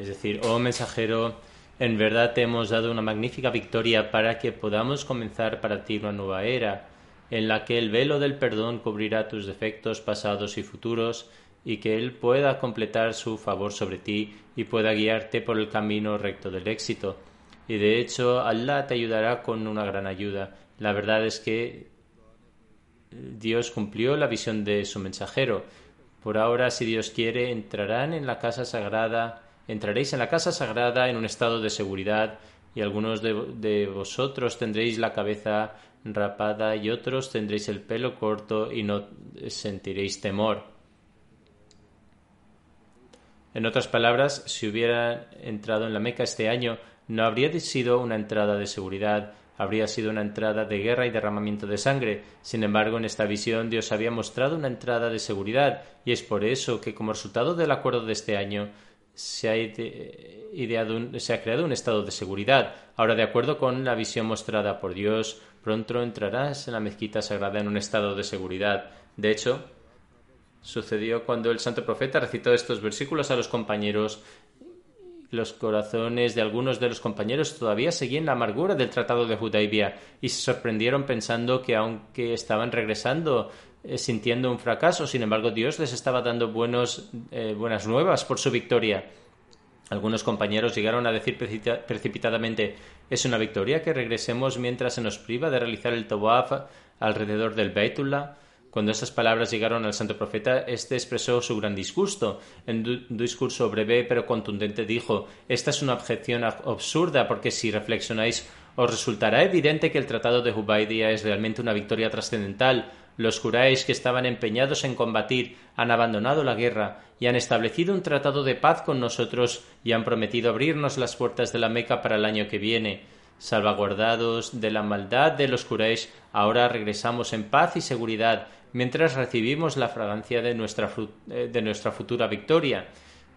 Speaker 2: Es decir, oh mensajero, en verdad te hemos dado una magnífica victoria para que podamos comenzar para ti una nueva era, en la que el velo del perdón cubrirá tus defectos pasados y futuros, y que Él pueda completar su favor sobre ti y pueda guiarte por el camino recto del éxito. Y de hecho, Allah te ayudará con una gran ayuda. La verdad es que Dios cumplió la visión de su mensajero. Por ahora, si Dios quiere, entrarán en la casa sagrada entraréis en la casa sagrada en un estado de seguridad y algunos de, vosotros tendréis la cabeza rapada y otros tendréis el pelo corto y no sentiréis temor. En otras palabras, si hubiera entrado en la Meca este año, no habría sido una entrada de seguridad, habría sido una entrada de guerra y derramamiento de sangre. Sin embargo, en esta visión Dios había mostrado una entrada de seguridad, y es por eso que, como resultado del acuerdo de este año, se ha, ideado se ha creado un estado de seguridad. Ahora, de acuerdo con la visión mostrada por Dios, pronto entrarás en la mezquita sagrada en un estado de seguridad. De hecho, sucedió cuando el santo profeta recitó estos versículos a los compañeros. Los corazones de algunos de los compañeros todavía seguían la amargura del tratado de Hudaybia y se sorprendieron pensando que aunque estaban regresando sintiendo un fracaso. Sin embargo, Dios les estaba dando buenos, eh, buenas nuevas por su victoria. Algunos compañeros llegaron a decir precipitadamente es una victoria que regresemos mientras se nos priva de realizar el tawaf alrededor del Beitullah. Cuando esas palabras llegaron al santo profeta, éste expresó su gran disgusto. En un discurso breve pero contundente dijo Esta es una objeción absurda porque si reflexionáis os resultará evidente que el tratado de Hubaidia es realmente una victoria trascendental los Quraysh que estaban empeñados en combatir han abandonado la guerra y han establecido un tratado de paz con nosotros y han prometido abrirnos las puertas de la Meca para el año que viene. Salvaguardados de la maldad de los Quraysh, ahora regresamos en paz y seguridad mientras recibimos la fragancia de nuestra, eh, de nuestra futura victoria.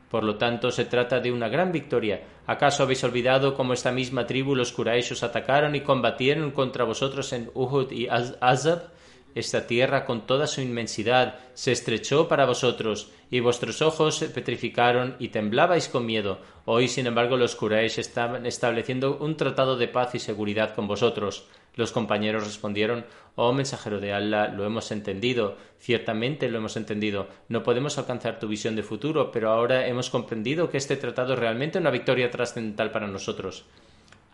Speaker 2: Por lo tanto, se trata de una gran victoria. ¿Acaso habéis olvidado cómo esta misma tribu, los Quraysh, os atacaron y combatieron contra vosotros en Uhud y Azab? Esta tierra con toda su inmensidad se estrechó para vosotros, y vuestros ojos se petrificaron y temblabais con miedo. Hoy, sin embargo, los Quraysh estaban estableciendo un tratado de paz y seguridad con vosotros. Los compañeros respondieron Oh mensajero de Allah, lo hemos entendido, ciertamente lo hemos entendido. No podemos alcanzar tu visión de futuro, pero ahora hemos comprendido que este tratado es realmente una victoria trascendental para nosotros.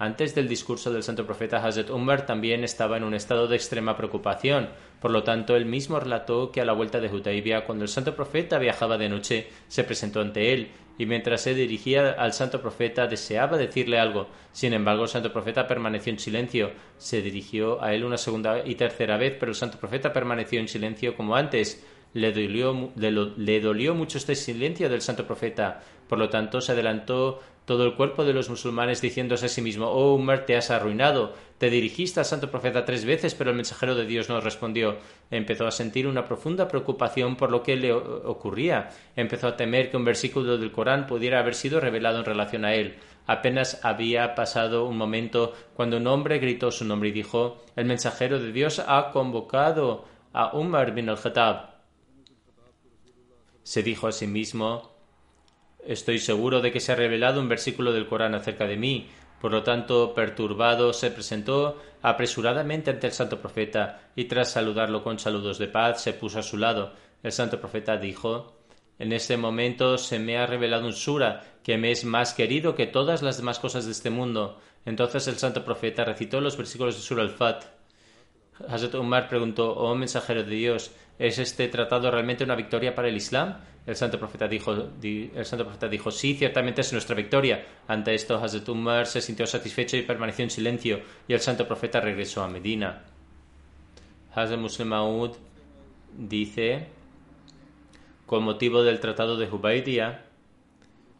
Speaker 2: Antes del discurso del santo profeta Hazrat Umar también estaba en un estado de extrema preocupación. Por lo tanto, él mismo relató que a la vuelta de Hutaibia, cuando el santo profeta viajaba de noche, se presentó ante él y mientras se dirigía al santo profeta deseaba decirle algo. Sin embargo, el santo profeta permaneció en silencio. Se dirigió a él una segunda y tercera vez, pero el santo profeta permaneció en silencio como antes. Le dolió, mucho este silencio del santo profeta. Por lo tanto, se adelantó todo el cuerpo de los musulmanes diciéndose a sí mismo, oh Umar, te has arruinado, te dirigiste al santo profeta tres veces, pero el mensajero de Dios no respondió. Empezó a sentir una profunda preocupación por lo que le ocurría. Empezó a temer que un versículo del Corán pudiera haber sido revelado en relación a él. Apenas había pasado un momento cuando un hombre gritó su nombre y dijo, el mensajero de Dios ha convocado a Umar bin al-Khattab. Se dijo a sí mismo, Estoy seguro de que se ha revelado un versículo del Corán acerca de mí. Por lo tanto, perturbado, se presentó apresuradamente ante el santo profeta y tras saludarlo con saludos de paz, se puso a su lado. El santo profeta dijo En este momento se me ha revelado un sura que me es más querido que todas las demás cosas de este mundo. Entonces el santo profeta recitó los versículos de Sura al-Fat. Hazrat Umar preguntó, oh mensajero de Dios, ¿es este tratado realmente una victoria para el Islam? El santo profeta dijo, el santo profeta dijo sí, ciertamente es nuestra victoria. Ante esto, Hazrat Umar se sintió satisfecho y permaneció en silencio, y el santo profeta regresó a Medina. Hazrat Muslim Maud dice, con motivo del tratado de Hubaidia,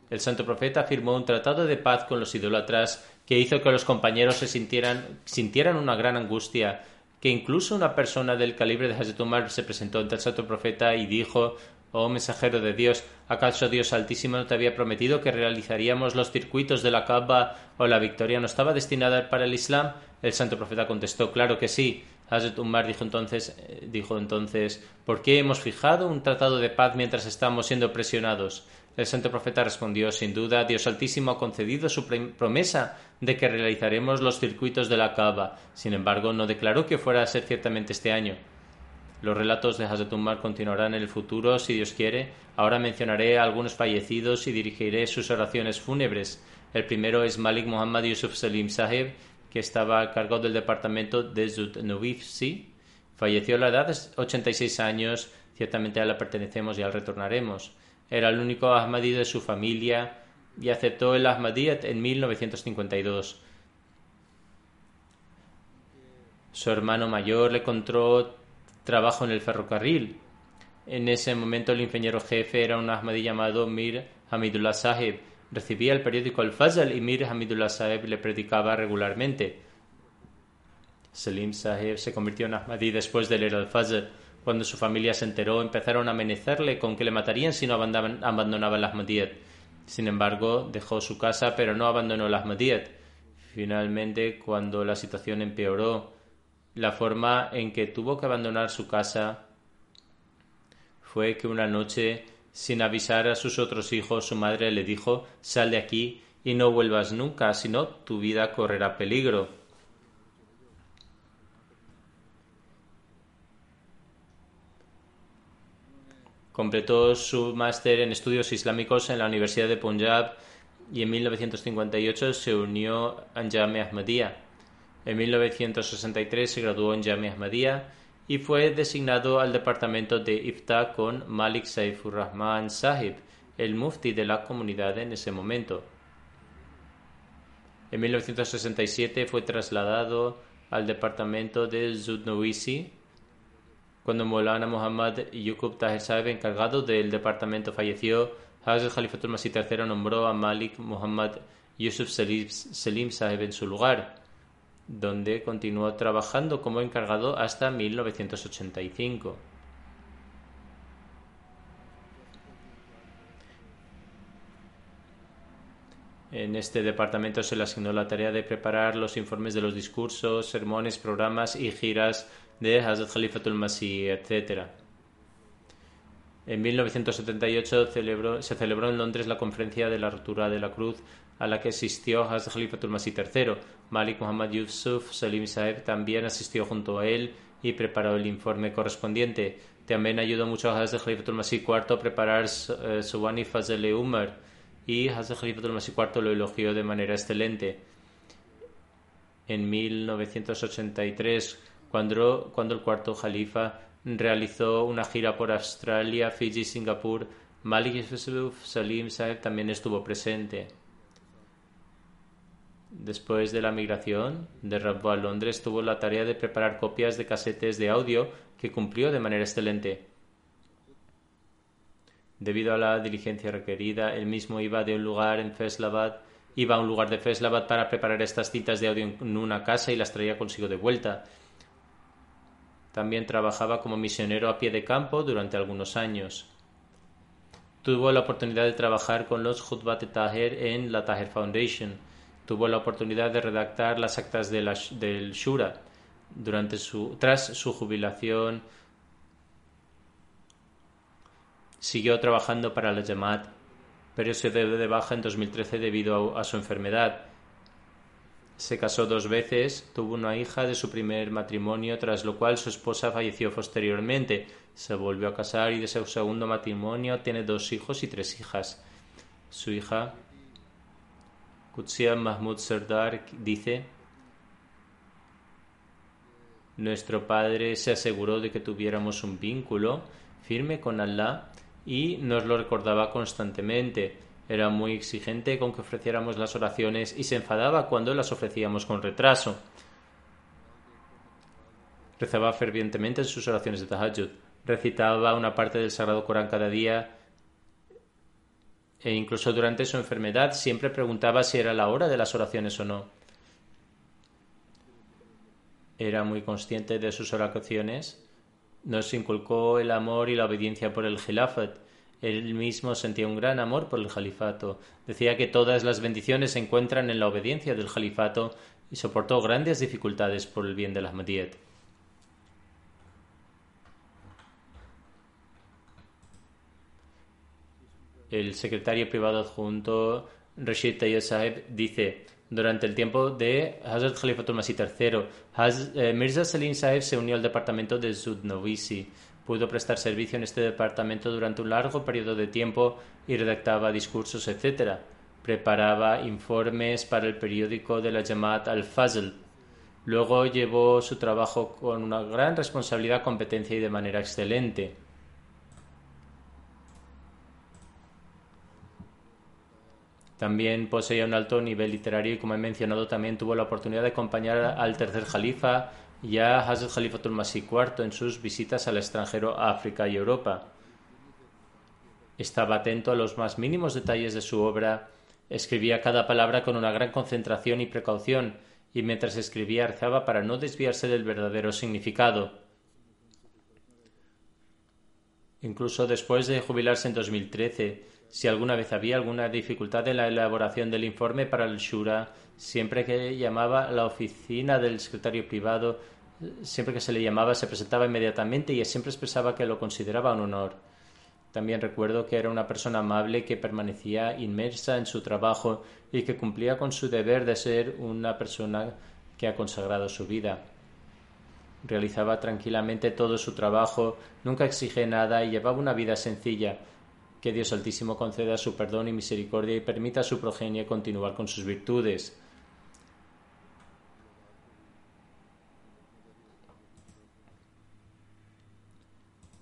Speaker 2: el santo profeta firmó un tratado de paz con los idólatras que hizo que los compañeros se sintieran, sintieran una gran angustia que incluso una persona del calibre de Hazrat Umar se presentó ante el santo profeta y dijo Oh mensajero de Dios, ¿acaso Dios Altísimo no te había prometido que realizaríamos los circuitos de la Kaaba o la victoria no estaba destinada para el Islam? El santo profeta contestó, claro que sí. Hazrat Umar dijo entonces, eh, dijo entonces, ¿por qué hemos fijado un tratado de paz mientras estamos siendo presionados? El santo profeta respondió, sin duda, Dios Altísimo ha concedido su promesa de que realizaremos los circuitos de la Kaaba. Sin embargo, no declaró que fuera a ser ciertamente este año. Los relatos de Hazrat Umar continuarán en el futuro, si Dios quiere. Ahora mencionaré algunos fallecidos y dirigiré sus oraciones fúnebres. El primero es Malik Muhammad Yusuf Salim Sahib, que estaba a cargo del departamento de Zutnuvifsi. Falleció a la edad de 86 años. Ciertamente a la pertenecemos y al retornaremos. Era el único Ahmadi de su familia y aceptó el Ahmadiyat en 1952. Su hermano mayor le contó trabajo en el ferrocarril. En ese momento el ingeniero jefe era un Ahmadi llamado Mir Hamidullah Sahib. Recibía el periódico Al-Fazl y Mir Hamidullah Sahib le predicaba regularmente. Salim Sahib se convirtió en Ahmadi después de leer Al-Fazl. Cuando su familia se enteró, empezaron a amenazarle con que le matarían si no abandonaba el Ahmadiyat. Sin embargo, dejó su casa, pero no abandonó el Ahmadiyat. Finalmente, cuando la situación empeoró, la forma en que tuvo que abandonar su casa fue que una noche, sin avisar a sus otros hijos, su madre le dijo Sal de aquí y no vuelvas nunca, si no tu vida correrá peligro. Completó su máster en estudios islámicos en la Universidad de Punjab y en 1958 se unió a Jami Ahmadiyya. En 1963 se graduó en Jamia Ahmadiyya y fue designado al departamento de Ifta con Malik Saifur Rahman Sahib, el mufti de la comunidad en ese momento. En 1967 fue trasladado al departamento de Zudnowisi cuando Molana Muhammad Yukub Tahir Sahib, encargado del departamento, falleció. Hazrat Khalifatul Masih III nombró a Malik Muhammad Yusuf Selim Sahib en su lugar donde continuó trabajando como encargado hasta 1985. En este departamento se le asignó la tarea de preparar los informes de los discursos, sermones, programas y giras de Hazrat Khalifatul Masih, etc. En 1978 se celebró en Londres la conferencia de la rotura de la cruz a la que asistió Hazrat Khalifatul Masih III. Malik Muhammad Yusuf Salim Saeb también asistió junto a él y preparó el informe correspondiente. También ayudó mucho a Hazrat Khalifatul Masih IV a preparar eh, Fazl Umar y Hazrat Khalifatul Masih IV lo elogió de manera excelente. En 1983, cuando, el cuarto Jalifa realizó una gira por Australia, Fiji, Singapur, Malik Yusuf Salim Saeb también estuvo presente. Después de la migración de Rabbo a Londres, tuvo la tarea de preparar copias de casetes de audio que cumplió de manera excelente. Debido a la diligencia requerida, él mismo iba de un lugar en Feslabad, iba a un lugar de Feslabad para preparar estas citas de audio en una casa y las traía consigo de vuelta. También trabajaba como misionero a pie de campo durante algunos años. Tuvo la oportunidad de trabajar con los Khutbat Taher en la Taher Foundation tuvo la oportunidad de redactar las actas de del Shura durante su, tras su jubilación. Siguió trabajando para la Jamaat, pero se dio de baja en 2013 debido a su enfermedad. Se casó dos veces, tuvo una hija de su primer matrimonio, tras lo cual su esposa falleció posteriormente. Se volvió a casar y de su segundo matrimonio tiene dos hijos y tres hijas. Su hija Qudsia Mahmud Sardar dice, nuestro padre se aseguró de que tuviéramos un vínculo firme con Allah y nos lo recordaba constantemente. Era muy exigente con que ofreciéramos las oraciones y se enfadaba cuando las ofrecíamos con retraso. Rezaba fervientemente en sus oraciones de Tahajjud. Recitaba una parte del Sagrado Corán cada día e incluso durante su enfermedad siempre preguntaba si era la hora de las oraciones o no. Era muy consciente de sus oraciones. Nos inculcó el amor y la obediencia por el Khilafat. Él mismo sentía un gran amor por el califato. Decía que todas las bendiciones se encuentran en la obediencia del califato y soportó grandes dificultades por el bien de la Ahmadiyyat. el secretario privado adjunto Rashid Tayyip Saeb dice durante el tiempo de Hazrat Khalifatul Masih III, eh, Mirza Salim Saeb se unió al departamento de Zudnovisi. Pudo prestar servicio en este departamento durante un largo periodo de tiempo y redactaba discursos, etc. Preparaba informes para el periódico de la Jamaat al-Fazl. Luego llevó su trabajo con una gran responsabilidad, competencia y de manera excelente. También poseía un alto nivel literario y, como he mencionado, también tuvo la oportunidad de acompañar al tercer califa y a Hazrat Khalifatul Masih IV en sus visitas al extranjero, África y Europa. Estaba atento a los más mínimos detalles de su obra, escribía cada palabra con una gran concentración y precaución, y mientras escribía rezaba para no desviarse del verdadero significado. Incluso después de jubilarse en 2013, si alguna vez había alguna dificultad en la elaboración del informe para el Shura, siempre que llamaba la oficina del secretario privado, siempre que se le llamaba se presentaba inmediatamente y siempre expresaba que lo consideraba un honor. También recuerdo que era una persona amable que permanecía inmersa en su trabajo y que cumplía con su deber de ser una persona que ha consagrado su vida. Realizaba tranquilamente todo su trabajo, nunca exige nada y llevaba una vida sencilla, que Dios Altísimo conceda su perdón y misericordia y permita a su progenie continuar con sus virtudes.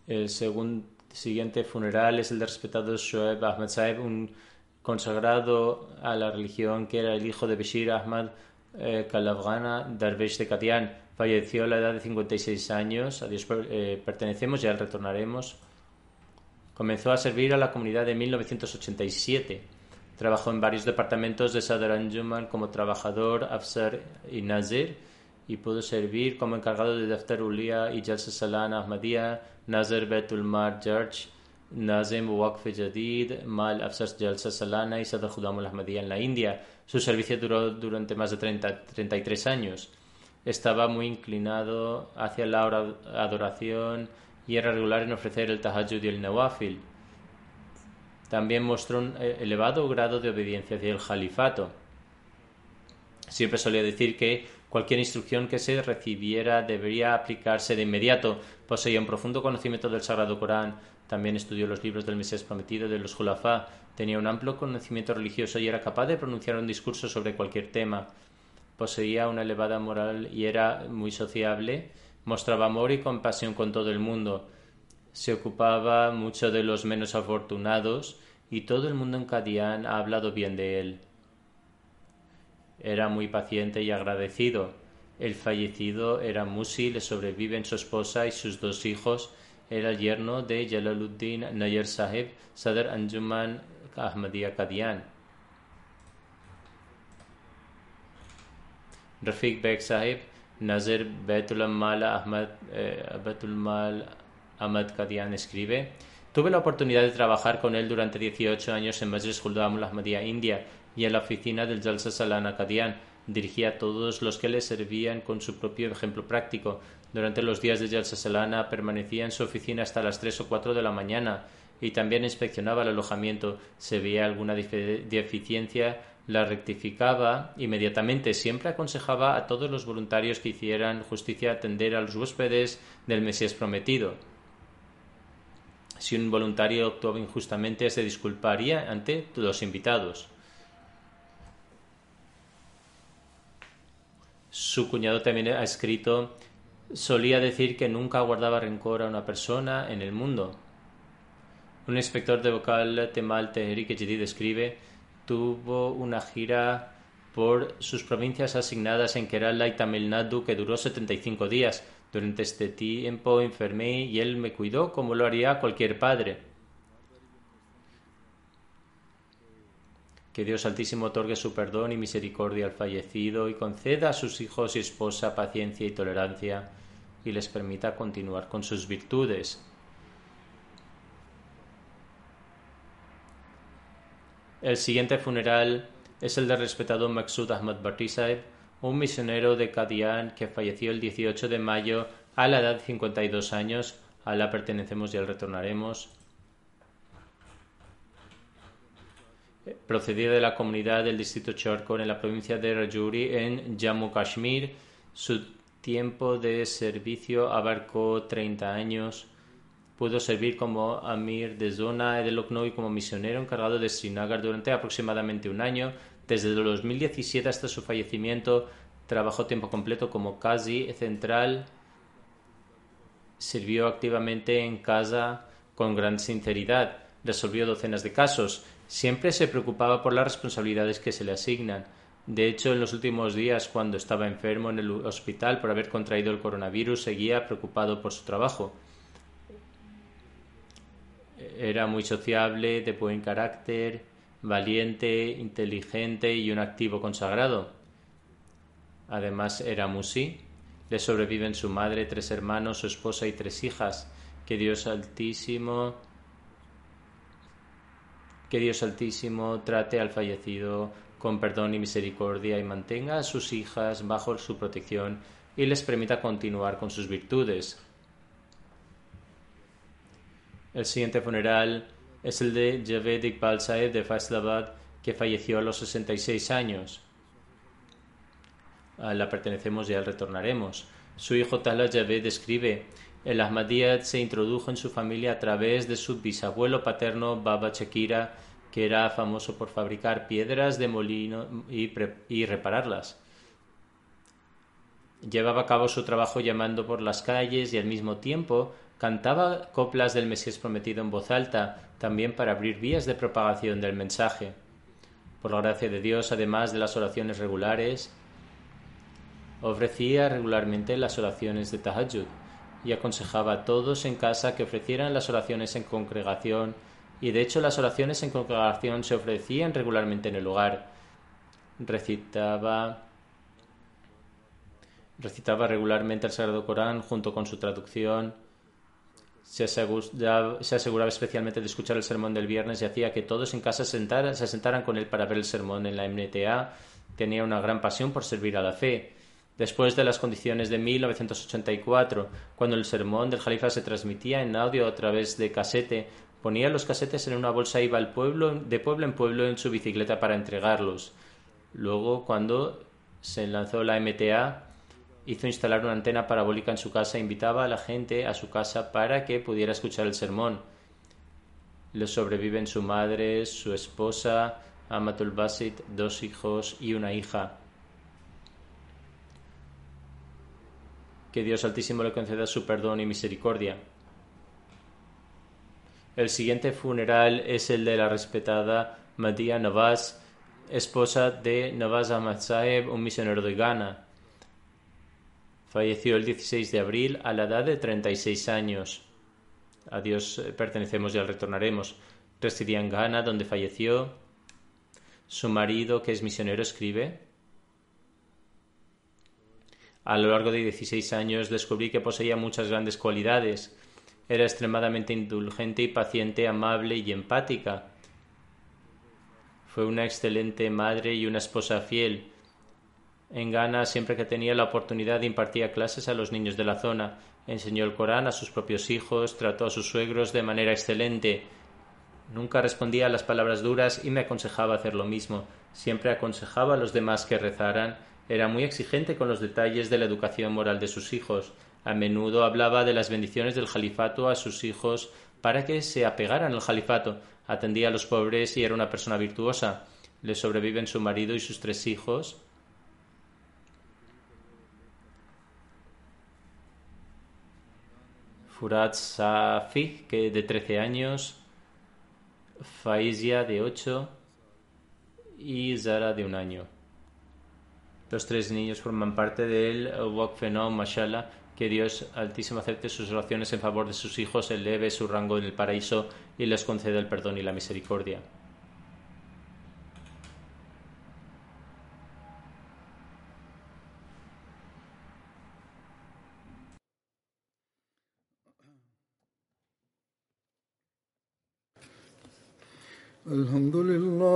Speaker 2: El siguiente funeral es el de respetado Shoaib Ahmad Saeb, un consagrado a la religión que era el hijo de Bashir Ahmad eh, Darvesh de Katian. Falleció a la edad de 56 años. A Dios eh, pertenecemos, ya retornaremos. Comenzó a servir a la comunidad en 1987. Trabajó en varios departamentos de Sadr Anjuman como trabajador, Afsar y Nazir y pudo servir como encargado de Daftar Ulia y Jalsa Salan Ahmadiyya, Nazir Betul Mar George Nazim Waqf Jadid, Mal Afsar Jalsa Salana y Sadr Judam Ahmadiyya en la India. Su servicio duró durante más de 30, 33 años. Estaba muy inclinado hacia la adoración y era regular en ofrecer el tahajjud y el nawafil. También mostró un eh, elevado grado de obediencia hacia el califato. Siempre solía decir que cualquier instrucción que se recibiera debería aplicarse de inmediato. Poseía un profundo conocimiento del Sagrado Corán. También estudió los libros del Mesías Prometido de los Julafá. Tenía un amplio conocimiento religioso y era capaz de pronunciar un discurso sobre cualquier tema. Poseía una elevada moral y era muy sociable mostraba amor y compasión con todo el mundo. Se ocupaba mucho de los menos afortunados y todo el mundo en Cadián ha hablado bien de él. Era muy paciente y agradecido. El fallecido era Musi, le sobreviven su esposa y sus dos hijos. Era el yerno de Jalaluddin Nayer Sahib, Sadr Anjuman Ahmadiyya Qadian. Rafiq Beg Sahib Nazir Betulmal Ahmad, eh, Ahmad Qadian escribe Tuve la oportunidad de trabajar con él durante 18 años en Majlis Huldam Ahmadiyya India y en la oficina del Jalsa Salana. Dirigía a todos los que le servían con su propio ejemplo práctico. Durante los días de Jalsa Salana permanecía en su oficina hasta las 3 o 4 de la mañana y también inspeccionaba el alojamiento. Se veía alguna deficiencia la rectificaba inmediatamente. Siempre aconsejaba a todos los voluntarios que hicieran justicia atender a los huéspedes del Mesías prometido. Si un voluntario actuaba injustamente, se disculparía ante los invitados. Su cuñado también ha escrito, solía decir que nunca guardaba rencor a una persona en el mundo. Un inspector de vocal Temal Tehrik Jedid escribe, tuvo una gira por sus provincias asignadas en Kerala y Tamil Nadu que duró 75 días. Durante este tiempo enfermé y él me cuidó como lo haría cualquier padre. Que Dios Altísimo otorgue su perdón y misericordia al fallecido y conceda a sus hijos y esposa paciencia y tolerancia y les permita continuar con sus virtudes. El siguiente funeral es el del respetado Maksud Ahmad Bhatti un misionero de Qadian que falleció el 18 de mayo a la edad de 52 años. A la pertenecemos y al retornaremos. Procedía de la comunidad del distrito Chorkor en la provincia de Rajuri en Jammu Kashmir. Su tiempo de servicio abarcó 30 años. Pudo servir como Amir de zona de Lucknow y como misionero encargado de Srinagar durante aproximadamente un año. Desde el 2017 hasta su fallecimiento trabajó tiempo completo como Qazi central. Sirvió activamente en casa con gran sinceridad. Resolvió docenas de casos. Siempre se preocupaba por las responsabilidades que se le asignan. De hecho, en los últimos días, cuando estaba enfermo en el hospital por haber contraído el coronavirus, seguía preocupado por su trabajo era muy sociable, de buen carácter, valiente, inteligente y un activo consagrado. Además era musi. Le sobreviven su madre, tres hermanos, su esposa y tres hijas. Que Dios Altísimo que Dios Altísimo trate al fallecido con perdón y misericordia y mantenga a sus hijas bajo su protección y les permita continuar con sus virtudes. El siguiente funeral es el de Javed Iqbal Saeb de Faisalabad, que falleció a los 66 años. A la pertenecemos y al retornaremos. Su hijo Tala Javed escribe: El Ahmadiyyat se introdujo en su familia a través de su bisabuelo paterno Baba Chekira, que era famoso por fabricar piedras de molino y, y repararlas. Llevaba a cabo su trabajo llamando por las calles y al mismo tiempo Cantaba coplas del Mesías prometido en voz alta, también para abrir vías de propagación del mensaje. Por la gracia de Dios, además de las oraciones regulares, ofrecía regularmente las oraciones de Tahajjud y aconsejaba a todos en casa que ofrecieran las oraciones en congregación y de hecho las oraciones en congregación se ofrecían regularmente en el hogar. Recitaba recitaba regularmente el Sagrado Corán junto con su traducción Se aseguraba, se aseguraba especialmente de escuchar el sermón del viernes y hacía que todos en casa sentara, se sentaran con él para ver el sermón en la MNTA. Tenía una gran pasión por servir a la fe. Después de las condiciones de 1984, cuando el sermón del Jalifa se transmitía en audio a través de casete, ponía los casetes en una bolsa e iba al pueblo, de pueblo en pueblo en su bicicleta para entregarlos. Luego, cuando se lanzó la MTA, hizo instalar una antena parabólica en su casa e invitaba a la gente a su casa para que pudiera escuchar el sermón. Le sobreviven su madre, su esposa, Amatul Basit, dos hijos y una hija. Que Dios Altísimo le conceda su perdón y misericordia. El siguiente funeral es el de la respetada Madia Nawaz, esposa de Nawaz Ahmad Saeb, un misionero de Ghana. Falleció el 16 de abril a la edad de 36 años. A Dios eh, pertenecemos y al retornaremos. Residía en Ghana, donde falleció. Su marido, que es misionero, escribe. A lo largo de 16 años descubrí que poseía muchas grandes cualidades. Era extremadamente indulgente y paciente, amable y empática. Fue una excelente madre y una esposa fiel en Ghana, siempre que tenía la oportunidad, impartía clases a los niños de la zona, enseñó el Corán a sus propios hijos, trató a sus suegros de manera excelente. Nunca respondía a las palabras duras y me aconsejaba hacer lo mismo. Siempre aconsejaba a los demás que rezaran. Era muy exigente con los detalles de la educación moral de sus hijos. A menudo hablaba de las bendiciones del califato a sus hijos para que se apegaran al califato. Atendía a los pobres y era una persona virtuosa. Le sobreviven su marido y sus tres hijos. Furat Safi, que de 13 años, Faizia de 8 y Zara de un año. Los tres niños forman parte del Wakfenom Mashallah, que Dios Altísimo acepte sus oraciones en favor de sus hijos, eleve su rango en el paraíso y les conceda el perdón y la misericordia.
Speaker 1: الحمد لله